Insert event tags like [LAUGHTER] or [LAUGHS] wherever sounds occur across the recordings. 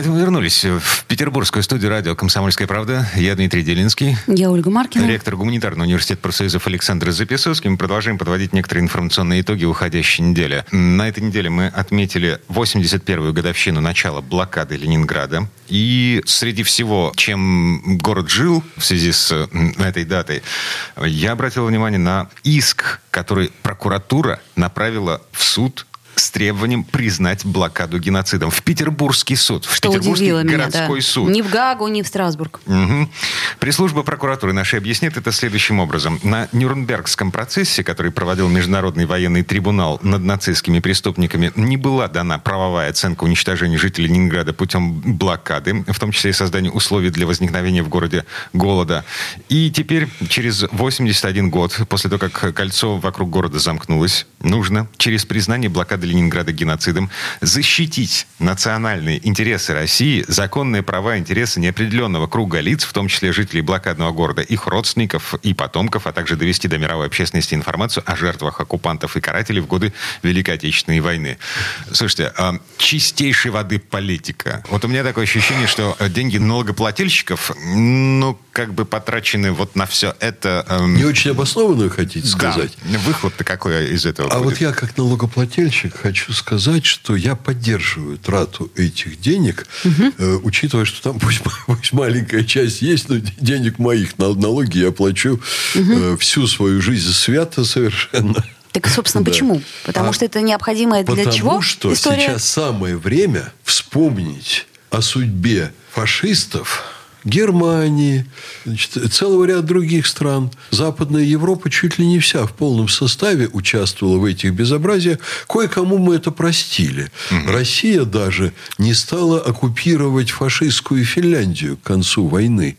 Это мы вернулись в петербургскую студию радио «Комсомольская правда». Я Дмитрий Делинский. Я Ольга Маркина. Ректор гуманитарного университета профсоюзов Александр Записовский. Мы продолжаем подводить некоторые информационные итоги уходящей недели. На этой неделе мы отметили 81-ю годовщину начала блокады Ленинграда. И среди всего, чем город жил в связи с этой датой, я обратил внимание на иск, который прокуратура направила в суд с требованием признать блокаду геноцидом. В Петербургский суд, в Что Петербургский удивило меня, городской да. суд. Ни в Гагу, ни в Страсбург. Угу. Пресс-служба прокуратуры нашей объяснит это следующим образом. На Нюрнбергском процессе, который проводил Международный военный трибунал над нацистскими преступниками, не была дана правовая оценка уничтожения жителей Ленинграда путем блокады, в том числе и создания условий для возникновения в городе голода. И теперь, через 81 год, после того, как кольцо вокруг города замкнулось, нужно через признание блокады Ленинграда геноцидом защитить национальные интересы России, законные права и интересы неопределенного круга лиц, в том числе жителей блокадного города, их родственников и потомков, а также довести до мировой общественности информацию о жертвах оккупантов и карателей в годы Великой Отечественной войны. Слушайте, а, чистейшей воды политика. Вот у меня такое ощущение, что деньги налогоплательщиков, ну, как бы потрачены вот на все это... эм, Не очень обоснованную, хотите да. сказать? Выхлоп-то какой из этого А будет? вот я, как налогоплательщик, хочу сказать, что я поддерживаю трату этих денег, э, учитывая, что там пусть, пусть маленькая часть есть, но денег моих на налоги я плачу э, всю свою жизнь свято совершенно. Так, собственно, [LAUGHS] Да. почему? Потому А что это необходимая для Потому чего что история? сейчас самое время вспомнить о судьбе фашистов Германии, значит, целого ряда других стран. Западная Европа чуть ли не вся в полном составе участвовала в этих безобразиях. Кое-кому мы это простили. Россия даже не стала оккупировать фашистскую Финляндию к концу войны.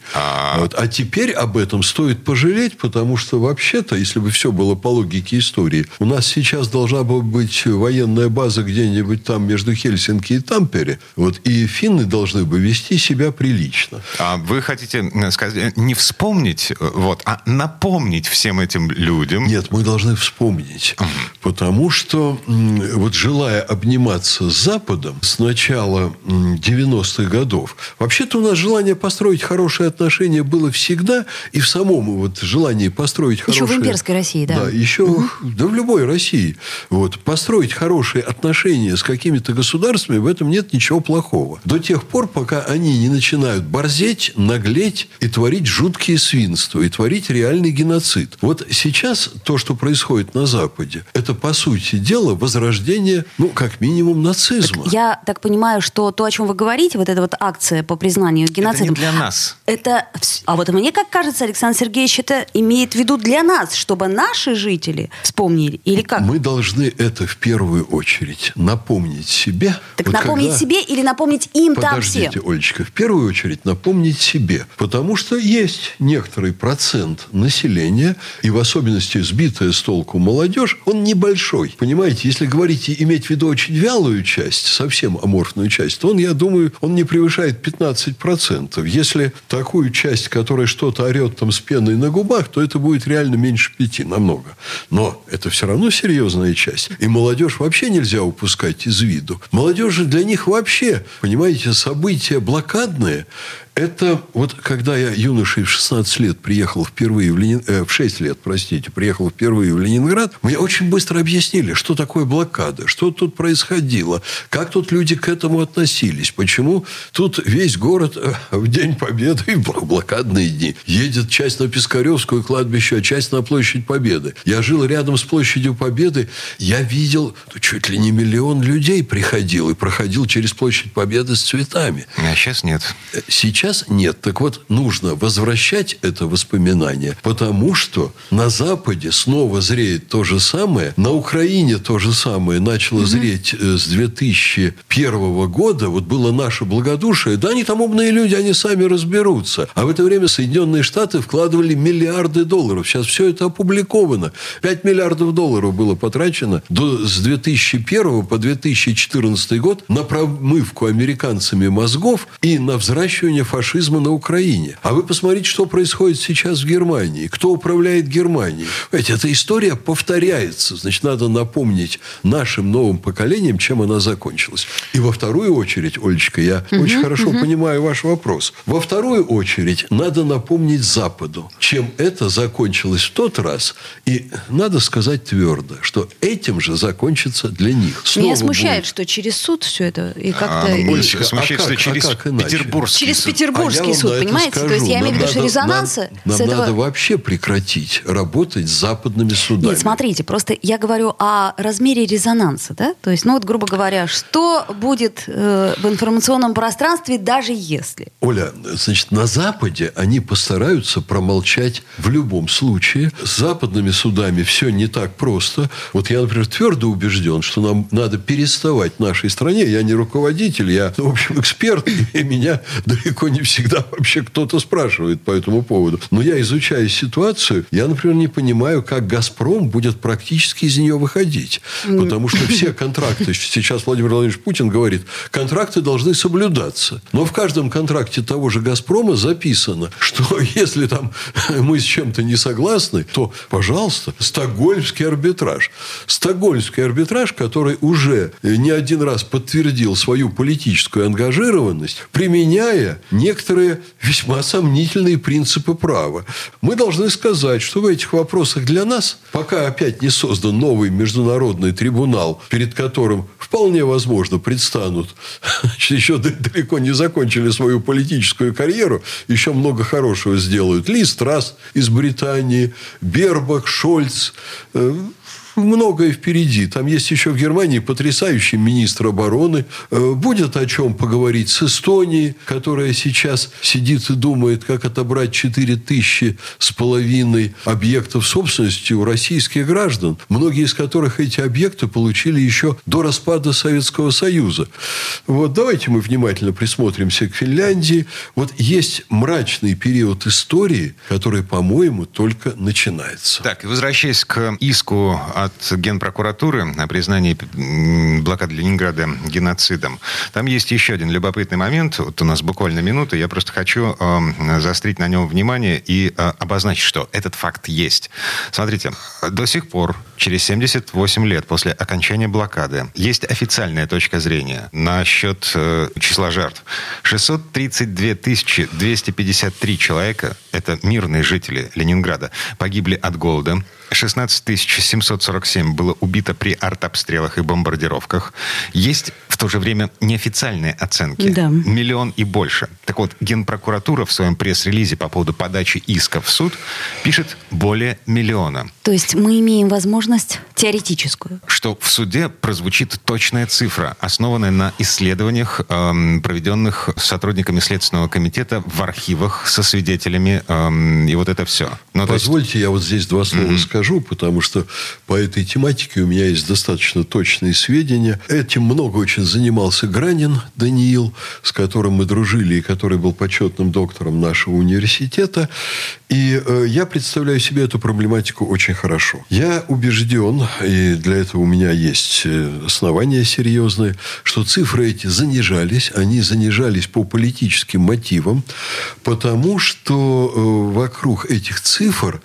Вот. А теперь об этом стоит пожалеть, потому что вообще-то, если бы все было по логике истории, у нас сейчас должна была быть военная база где-нибудь там между Хельсинки и Тампере. Вот, и финны должны бы вести себя прилично. А вы хотите э, сказать, э, не вспомнить, э, вот, а напомнить всем этим людям? Нет, мы должны вспомнить. Потому что, вот желая обниматься с Западом с начала м, 90-х годов, вообще-то у нас желание построить хорошие отношения было всегда, и в самом вот желании построить Еще хорошие... в имперской России, да. Да, еще, да в любой России. Вот, построить хорошие отношения с какими-то государствами, в этом нет ничего плохого. До тех пор, пока они не начинают борзеть, наглеть и творить жуткие свинства, и творить реальный геноцид. Вот сейчас то, что происходит на Западе, это, по сути дела, возрождение, ну, как минимум, нацизма. Я так понимаю, что то, о чем вы говорите, вот эта вот акция по признанию геноцидом... для нас. Это... А вот мне как кажется, Александр Сергеевич, это имеет в виду для нас, чтобы наши жители вспомнили. Или как? Мы должны это в первую очередь напомнить себе. Так Вот напомнить когда- себе или напомнить им там Подождите, всем? Олечка, в первую очередь напомнить себе. Потому что есть некоторый процент населения, и в особенности сбитая с толку молодежь, он небольшой. Понимаете, если говорить и иметь в виду очень вялую часть, совсем аморфную часть, то он, я думаю, он не превышает 15%. Если такую часть, которая что-то орет там с пеной на губах, то это будет реально меньше пяти, намного. Но это все равно серьезная часть. И молодежь вообще нельзя упускать из виду. Молодежь же для них вообще, понимаете, события блокадные, это вот когда я юношей в 16 лет приехал впервые в Ленин... э, в 6 лет, простите, приехал впервые в Ленинград, мне очень быстро объяснили, что такое блокада, что тут происходило, как тут люди к этому относились, почему тут весь город э, в День Победы и блокадные дни едет часть на Пискаревскую кладбище, а часть на Площадь Победы. Я жил рядом с Площадью Победы, я видел, ну, чуть ли не миллион людей приходил и проходил через Площадь Победы с цветами. А сейчас нет. Сейчас сейчас нет. Так вот, нужно возвращать это воспоминание, потому что на Западе снова зреет то же самое, на Украине то же самое начало угу. зреть э, с 2001 года. Вот было наше благодушие. Да, они там умные люди, они сами разберутся. А в это время Соединенные Штаты вкладывали миллиарды долларов. Сейчас все это опубликовано. 5 миллиардов долларов было потрачено до, с 2001 по 2014 год на промывку американцами мозгов и на взращивание фашизма на Украине. А вы посмотрите, что происходит сейчас в Германии. Кто управляет Германией? Ведь эта история повторяется. Значит, надо напомнить нашим новым поколениям, чем она закончилась. И во вторую очередь, Олечка, я угу, очень хорошо угу. понимаю ваш вопрос. Во вторую очередь надо напомнить Западу, чем это закончилось в тот раз. И надо сказать твердо, что этим же закончится для них. Снова Меня смущает, будет... что через суд все это и как-то... А, и... Смущает, а как, что через а как Петербургский Через суд. Петербургский а суд, понимаете? Скажу. То есть я имею в виду, что резонансы... Нам, нам этого... надо вообще прекратить работать с западными судами. Нет, смотрите, просто я говорю о размере резонанса, да? То есть, ну вот, грубо говоря, что будет э, в информационном пространстве, даже если? Оля, значит, на Западе они постараются промолчать в любом случае. С западными судами все не так просто. Вот я, например, твердо убежден, что нам надо переставать в нашей стране. Я не руководитель, я, в общем, эксперт, [LAUGHS] и меня далеко не всегда вообще кто-то спрашивает по этому поводу. Но я изучаю ситуацию, я, например, не понимаю, как «Газпром» будет практически из нее выходить. Потому что все [LAUGHS] контракты, сейчас Владимир Владимирович Путин говорит, контракты должны соблюдаться. Но в каждом контракте того же «Газпрома» записано, что [LAUGHS] если там [LAUGHS] мы с чем-то не согласны, то, пожалуйста, Стокгольмский арбитраж. Стокгольмский арбитраж, который уже не один раз подтвердил свою политическую ангажированность, применяя некоторые весьма сомнительные принципы права. Мы должны сказать, что в этих вопросах для нас, пока опять не создан новый международный трибунал, перед которым вполне возможно предстанут, [LAUGHS] еще далеко не закончили свою политическую карьеру, еще много хорошего сделают. Ли Страс из Британии, Бербак, Шольц, э, многое впереди. Там есть еще в Германии потрясающий министр обороны. Э, будет о чем поговорить с Эстонией, которая сейчас сидит и думает, как отобрать 4 тысячи с половиной объектов собственности у российских граждан, многие из которых эти объекты получили еще до распада Советского Союза. Вот давайте мы внимательно присмотримся к Финляндии. Вот есть мрачный период истории, который, по-моему, только начинается. Так, возвращаясь к иску от Генпрокуратуры о признании блокады Ленинграда геноцидом. Там есть еще один любопытный момент. Вот у нас буквально минута. Я просто хочу э, заострить на нем внимание и э, обозначить, что этот факт есть. Смотрите, до сих пор, через 78 лет после окончания блокады, есть официальная точка зрения насчет э, числа жертв. 632 253 человека, это мирные жители Ленинграда, погибли от голода. 16 747 было убито при артобстрелах и бомбардировках. Есть то же время неофициальные оценки. Да. Миллион и больше. Так вот, Генпрокуратура в своем пресс-релизе по поводу подачи иска в суд пишет более миллиона. То есть мы имеем возможность теоретическую. Что в суде прозвучит точная цифра, основанная на исследованиях, эм, проведенных сотрудниками Следственного комитета в архивах со свидетелями, эм, и вот это все. Ну, Позвольте, есть... я вот здесь два слова mm-hmm. скажу, потому что по этой тематике у меня есть достаточно точные сведения. Этим много очень занимался Гранин Даниил, с которым мы дружили и который был почетным доктором нашего университета. И э, я представляю себе эту проблематику очень хорошо. Я убежден, и для этого у меня есть э, основания серьезные, что цифры эти занижались. Они занижались по политическим мотивам, потому что э, вокруг этих цифр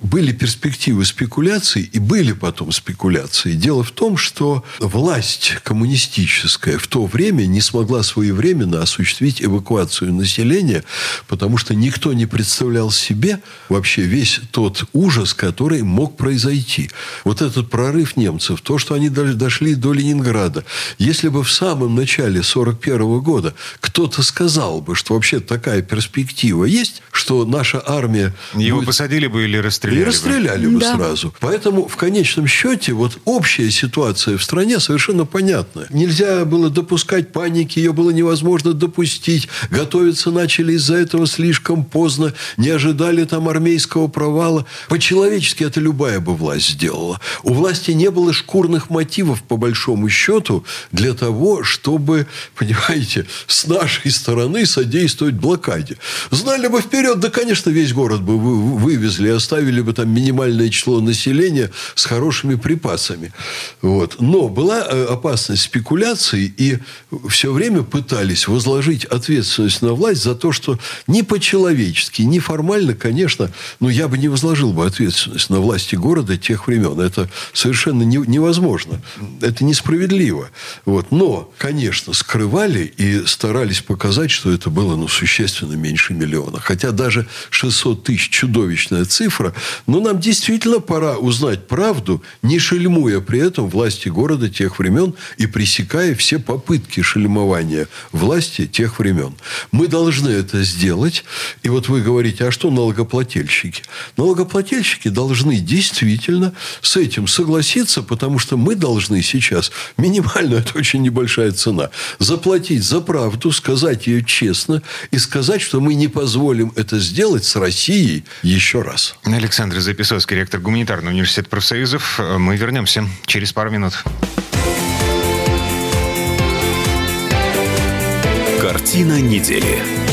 были перспективы спекуляций и были потом спекуляции. Дело в том, что власть коммунистическая в то время не смогла своевременно осуществить эвакуацию населения, потому что никто не представлял себе вообще весь тот ужас, который мог произойти. Вот этот прорыв немцев, то, что они дошли до Ленинграда. Если бы в самом начале 1941 года кто-то сказал бы, что вообще такая перспектива есть, что наша армия... Его будет... посадили бы или расстреляли расстреляли, и расстреляли бы, бы да. сразу. Поэтому в конечном счете вот общая ситуация в стране совершенно понятна. Нельзя было допускать паники, ее было невозможно допустить. Готовиться начали из-за этого слишком поздно, не ожидали там армейского провала. По-человечески это любая бы власть сделала. У власти не было шкурных мотивов, по большому счету, для того, чтобы, [LAUGHS] понимаете, с нашей стороны содействовать блокаде. Знали бы вперед, да, конечно, весь город бы вывезли, оставили бы там минимальное число населения с хорошими припасами. Вот. Но была э, опасность спекуляций, и все время пытались возложить ответственность на власть за то, что не по-человечески, не формально, конечно, но я бы не возложил бы ответственность на власти города тех времен. Это совершенно не, невозможно. Это несправедливо. Вот. Но, конечно, скрывали и старались показать, что это было ну, существенно меньше миллиона. Хотя даже 600 тысяч чудовищная цифра. Но нам действительно пора узнать правду, не шельмуя при этом власти города тех времен и пресекая все попытки шельмования власти тех времен. Мы должны это сделать. И вот вы говорите, а что налогоплательщики? Налогоплательщики должны действительно с этим согласиться, потому что мы должны сейчас, минимально, [LAUGHS] это очень небольшая цена, заплатить за правду, сказать ее честно и сказать, что мы не позволим это сделать с Россией еще раз. Александр Записовский, ректор гуманитарного университета профсоюзов. Мы вернемся через пару минут. Картина недели.